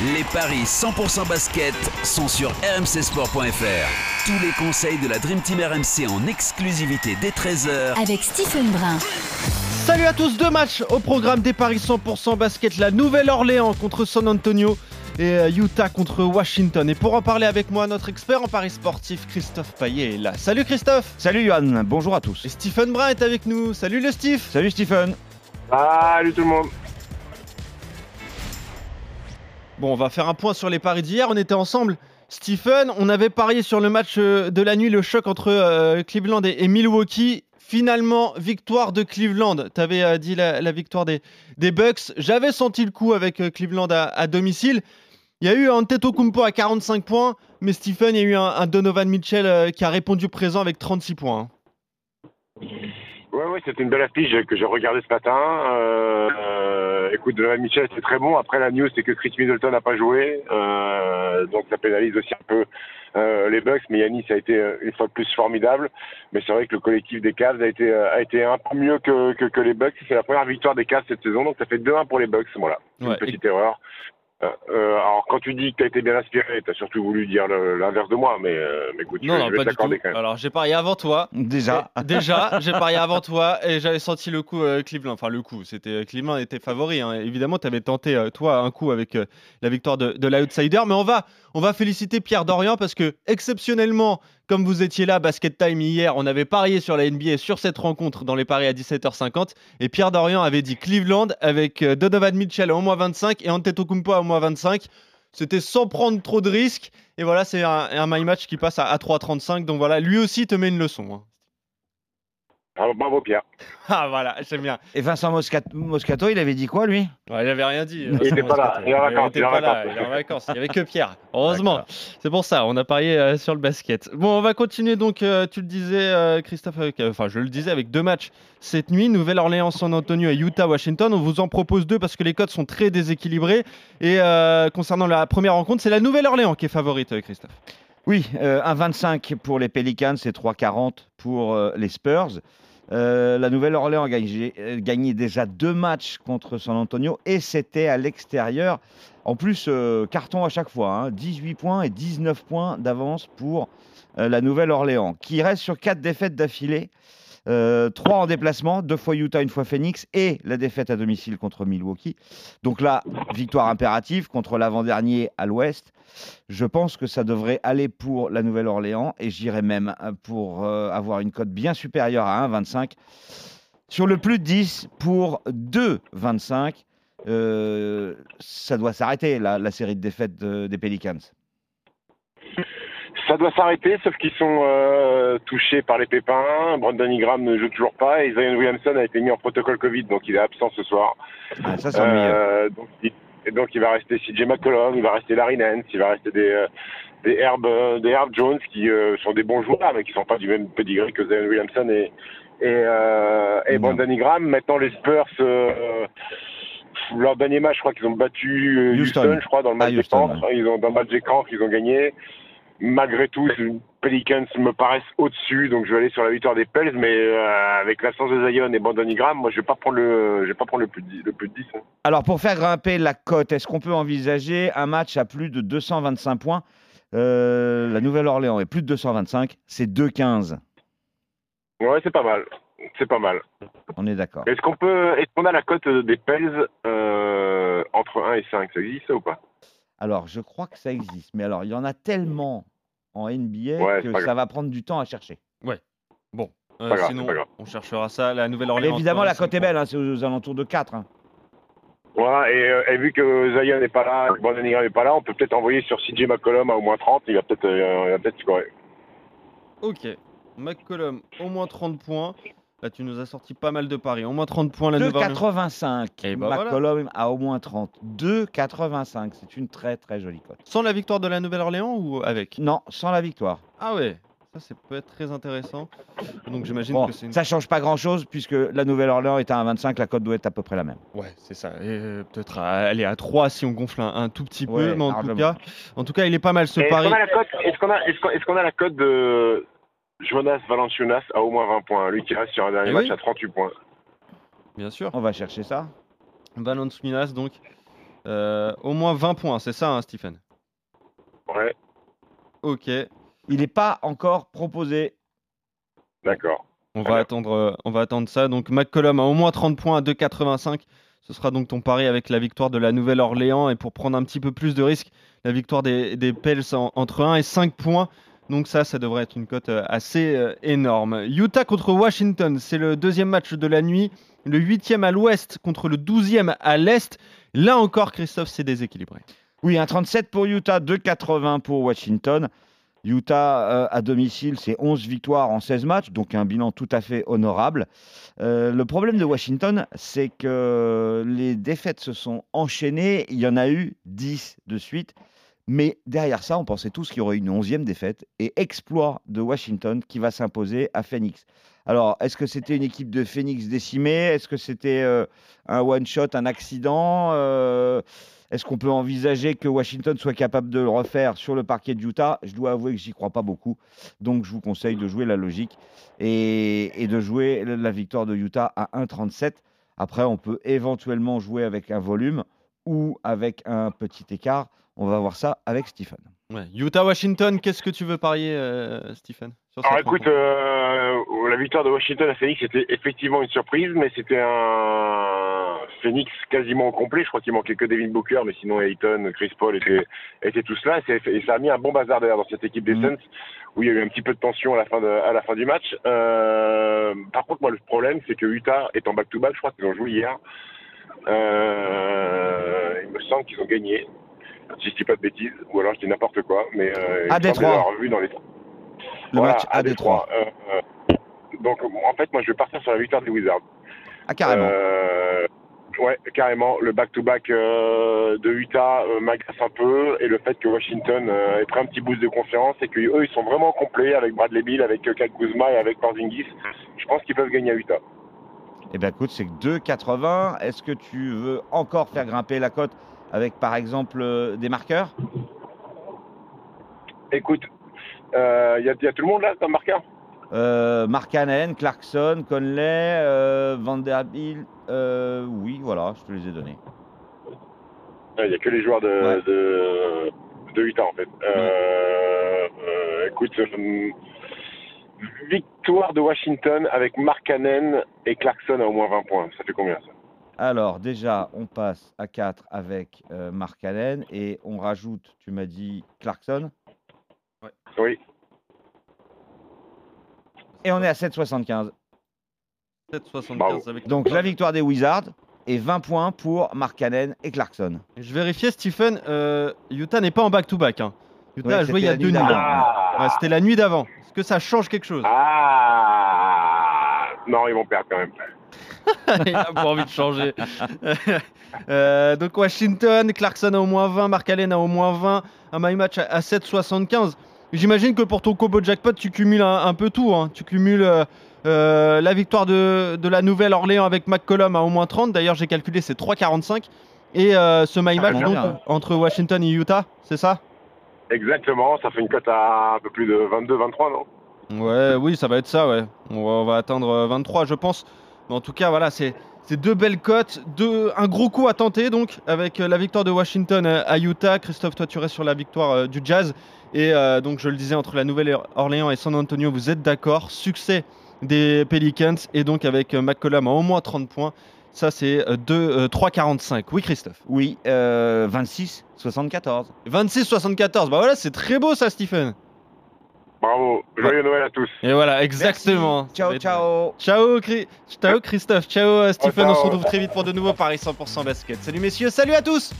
Les paris 100% basket sont sur rmcsport.fr. Tous les conseils de la Dream Team RMC en exclusivité dès 13h Avec Stephen Brun. Salut à tous, deux matchs au programme des Paris 100% basket. La Nouvelle-Orléans contre San Antonio et euh, Utah contre Washington. Et pour en parler avec moi, notre expert en Paris sportif, Christophe Payet, est là. Salut Christophe Salut Johan, bonjour à tous. Et Stephen Brun est avec nous. Salut le Steve Salut Stephen. Salut tout le monde. Bon, on va faire un point sur les paris d'hier. On était ensemble. Stephen, on avait parié sur le match euh, de la nuit, le choc entre euh, Cleveland et, Milwaukee. Finalement, victoire de Cleveland. Tu avais dit la, victoire des, des Bucks. J'avais senti le coup avec euh, Cleveland à, domicile. Il y a eu un Kumpo à 45 points, mais Stephen, il y a eu un, Donovan Mitchell euh, qui a répondu présent avec 36 points. hein. Ouais, ouais, c'était une belle affiche que j'ai regardé ce matin. Euh, écoute, Donovan Mitchell, c'est très bon. Après, la news, c'est que Chris Middleton n'a pas joué. Euh, donc, ça pénalise aussi un peu euh, les Bucks. Mais Yanis a été une fois de plus formidable. Mais c'est vrai que le collectif des Cavs a été, a été un peu mieux que, que, que les Bucks. C'est la première victoire des Cavs cette saison. Donc, ça fait 2-1 pour les Bucks. Voilà. Ouais, une petite erreur. Euh, euh, alors, quand tu dis que tu as été bien inspiré, tu as surtout voulu dire l'inverse de moi. Mais, euh, mais écoute, Non, je, non, je vais t'accorder quand même. Alors, j'ai parié avant toi. Déjà. Et Déjà, j'ai parié avant toi et j'avais senti le coup euh, Cleveland. Enfin, le coup, c'était Cleveland était favori. hein. Évidemment, tu avais tenté, euh, toi, un coup avec euh, la victoire de, de l'outsider. Mais on va, on va féliciter Pierre Dorian parce que, exceptionnellement, comme vous étiez là, Basket Time hier, on avait parié sur la NBA sur cette rencontre dans les paris à 17h50. Et Pierre Dorian avait dit Cleveland avec euh, Donovan Mitchell au moins 25 et Antetokounmpo à au moins 25. C'était sans prendre trop de risques. Et voilà, c'est un, un my match qui passe à, à 3,35. Donc voilà, lui aussi te met une leçon. hein. Bravo, bravo, Pierre. Ah voilà, j'aime bien. Et Vincent Moscat- Moscato, il avait dit quoi lui? Ouais, il avait rien dit. Il était pas là, il est en vacances, était il est en vacances. il est en vacances. Il n'y avait que Pierre. Heureusement. C'est pour ça, on a parié euh, sur le basket. Bon, on va continuer donc, euh, tu le disais, euh, Christophe, avec- euh, enfin je le disais, avec deux matchs cette nuit, Nouvelle-Orléans, San Antonio et Utah-Washington. On vous en propose deux parce que les codes sont très déséquilibrés. Et euh, concernant la première rencontre, c'est la Nouvelle-Orléans qui est favorite, euh, Christophe. Oui, euh, 1,25 pour les Pelicans et 3,40 pour euh, les Spurs. Euh, la Nouvelle-Orléans a gagné, euh, gagné déjà deux matchs contre San Antonio et c'était à l'extérieur. En plus, euh, carton à chaque fois, hein, 18 points et 19 points d'avance pour la Nouvelle-Orléans, qui reste sur quatre défaites d'affilée. Euh, trois en déplacement, deux fois Utah, une fois Phoenix, et la défaite à domicile contre Milwaukee. Donc là, victoire impérative contre l'avant-dernier à l'ouest. Je pense que ça devrait aller pour la Nouvelle-Orléans et j'irais même euh, pour euh, avoir une cote bien supérieure à 1,25. Sur le plus de 10 pour 2,25, euh, ça doit s'arrêter la, la série de défaites de- des Pelicans. Ça doit s'arrêter, sauf qu'ils sont euh, touchés par les pépins. Brandon Ingram ne joue toujours pas et Zion Williamson a été mis en protocole Covid, donc il est absent ce soir. Ah, ça, c'est ennuyeux. Euh, donc, il, et donc il va rester CJ McCollum, il va rester Larry Nance, il va rester des, euh, des, Herb, euh, des Herb Jones qui euh, sont des bons joueurs, mais qui sont pas du même pedigree que Zion Williamson et, et, euh, et. Brandon Ingram. Maintenant, les Spurs, leur dernier match, je crois qu'ils ont battu Houston. Houston, je crois, dans le match Ah, des Houston, cancres. Ils ont, dans le match des ils ont gagné. Malgré tout, les Pelicans me paraissent au-dessus, donc je vais aller sur la victoire des Pels, mais euh, avec l'absence de Zion et Brandon Ingram, moi je vais pas prendre le, je vais pas prendre le plus de 10. Le plus de 10 hein. Alors, pour faire grimper la cote, est-ce qu'on peut envisager un match à plus de 225 points? Euh, La Nouvelle-Orléans est plus de 225, c'est 2,15. Ouais, c'est pas mal. C'est pas mal. On est d'accord. Est-ce qu'on peut, est-ce qu'on a la cote des Pels euh, entre 1 et 5 Ça existe ça ou pas? Alors, je crois que ça existe, mais alors, il y en a tellement en NBA Ouais, que ça grave. va prendre du temps à chercher. Euh, Pas grave, sinon, on cherchera ça. La Nouvelle-Orléans. évidemment, la cote est 45 belle, hein, c'est aux alentours de 4. hein. Voilà, et, euh, et vu que Zion n'est pas là, Ingram n'est pas là, on peut peut-être envoyer sur CJ McCollum à au moins 30, il va peut-être, euh, peut-être scorer. Ok. McCollum, au moins 30 points. Là, tu nous as sorti pas mal de paris. Au moins 30 points la Nouvelle-Orléans. 2,85. Et bah voilà. McCollum a au moins 30. 2,85. C'est une très très jolie cote. Sans la victoire de la Nouvelle-Orléans ou avec? Non, sans la victoire. Ah ouais, ça, ça peut être très intéressant. Donc j'imagine Bon, que c'est une... ça change pas grand chose puisque la Nouvelle-Orléans est à 1,25. La cote doit être à peu près la même. Ouais, c'est ça. Euh, peut-être à- aller à 3 si on gonfle un, un tout petit peu. Ouais, mais en tout, cas, en tout cas, il est pas mal ce pari. qu'on a la cote? Est-ce qu'on a la cote de Jonas Valanciunas à au moins 20 points Lui qui reste sur un dernier Eh match oui. à 38 points. Bien sûr. On va chercher ça. Valence Minas, donc euh, au moins 20 points, c'est ça, hein, Stephen? Ouais, Ok. Il n'est pas encore proposé. d'accord. On Très va, bien. attendre, euh, on va attendre ça. Donc McCollum a au moins 30 points à 2,85. Ce sera donc ton pari avec la victoire de la Nouvelle-Orléans. Et pour prendre un petit peu plus de risque, la victoire des, des Pels en- entre 1 et 5 points. Donc ça, ça devrait être une cote euh, assez euh, énorme. Utah contre Washington, c'est le deuxième match de la nuit. Le huitième à l'ouest contre le douzième à l'est. Là encore, Christophe, c'est déséquilibré. Oui, un 37 pour Utah, 2,80 pour Washington. Utah euh, à domicile, c'est 11 victoires en 16 matchs, donc un bilan tout à fait honorable. Le problème de Washington, c'est que les défaites se sont enchaînées. Il y en a eu 10 de suite. Mais derrière ça, on pensait tous qu'il y aurait une 11e défaite et exploit de Washington qui va s'imposer à Phoenix. Alors, est-ce que c'était une équipe de Phoenix décimée? Est-ce que c'était euh, un one-shot, un accident? Euh, Est-ce qu'on peut envisager que Washington soit capable de le refaire sur le parquet de Utah? Je dois avouer que j'y crois pas beaucoup. Donc, je vous conseille de jouer la logique et, et de jouer la victoire de Utah à 1,37. Après, on peut éventuellement jouer avec un volume ou avec un petit écart. On va voir ça avec Stephen. Ouais. Utah-Washington, qu'est-ce que tu veux parier, euh, Stephen sur Alors cette écoute, rencontre euh, la victoire de Washington à Phoenix c'était effectivement une surprise, mais c'était un Phoenix quasiment au complet. Je crois qu'il manquait que Devin Booker, mais sinon Ayton, Chris Paul étaient, étaient tous là. Et, ça a mis un bon bazar derrière dans cette équipe des Mhm. Suns, où il y a eu un petit peu de tension à la fin, de, à la fin du match. Euh, par contre, moi, le problème, c'est que Utah est en back-to-back. Je crois qu'ils ont joué hier. Euh, il me semble qu'ils ont gagné. Si je dis pas de bêtises, ou alors je dis n'importe quoi, mais euh, À Détroit. vu dans les Le voilà, match à Détroit. Euh, euh, donc, en fait, moi, je vais partir sur la victoire des Wizards. Ah, carrément. Euh, ouais, carrément. Le back-to-back euh, de Utah euh, m'agace un peu. Et le fait que Washington euh, ait pris un petit boost de confiance et qu'eux, ils sont vraiment complets avec Bradley Bill, avec Kyle Kuzma et avec Porzingis. Je pense qu'ils peuvent gagner à Utah. Eh bien, écoute, c'est que 2,80. Est-ce que tu veux encore faire grimper la cote avec, par exemple, euh, des marqueurs? Écoute, il y, a, y a tout le monde là comme marqueur? Euh, Markkanen, Clarkson, Conley, euh, Vanderbilt. euh, oui, voilà, je te les ai donnés. Il n'y a que les joueurs de, Ouais. de, de Utah en fait. Euh, euh, écoute, euh, victoire de Washington avec Markkanen et Clarkson à au moins 20 points. Ça fait combien ça? Alors, déjà, on passe à 4 avec euh, Markkanen et on rajoute, tu m'as dit, Clarkson? Oui. Et on est à 7,75. 7,75 Bravo. avec Donc, la victoire des Wizards et 20 points pour Markkanen et Clarkson. Je vérifiais, Stephen, euh, Utah n'est pas en back-to-back. hein. Utah Ouais, a joué il y a deux nuits. Ah, Ouais, C'était la nuit d'avant. Que ça change quelque chose Ah Non, ils vont perdre quand même. Il n'a pas envie de changer. Euh, donc Washington, Clarkson a au moins 20, Mark Allen a au moins 20, un my match à, à 7,75. J'imagine que pour ton combo jackpot, tu cumules un, un peu tout. hein. Tu cumules euh, euh, la victoire de, de la Nouvelle-Orléans avec McCollum à au moins 30. D'ailleurs, j'ai calculé, c'est 3,45. Et euh, ce my match donc, entre Washington et Utah, c'est ça? Exactement, ça fait une cote à un peu plus de 22-23, non? Ouais, oui, ça va être ça, ouais. On va, on va atteindre euh, 23, je pense. En tout cas, voilà, c'est c'est deux belles cotes, un gros coup à tenter donc avec euh, la victoire de Washington euh, à Utah. Christophe, toi, tu restes sur la victoire euh, du Jazz. Et euh, donc, je le disais, entre la Nouvelle-Orléans et San Antonio, vous êtes d'accord. Succès des Pelicans et donc avec euh, McCollum à au moins 30 points. Ça, c'est euh, deux- euh, 3,45. Oui, Christophe. Oui, euh, 26, 74. 26,74. Bah voilà, c'est très beau ça, Stephen. Bravo, joyeux Noël à tous. Et voilà, exactement. Merci. Ciao, ciao. Ciao, ciao Christophe, ciao euh, Stephen, ciao. on se retrouve très vite pour de nouveaux paris 100% basket. Salut messieurs, salut à tous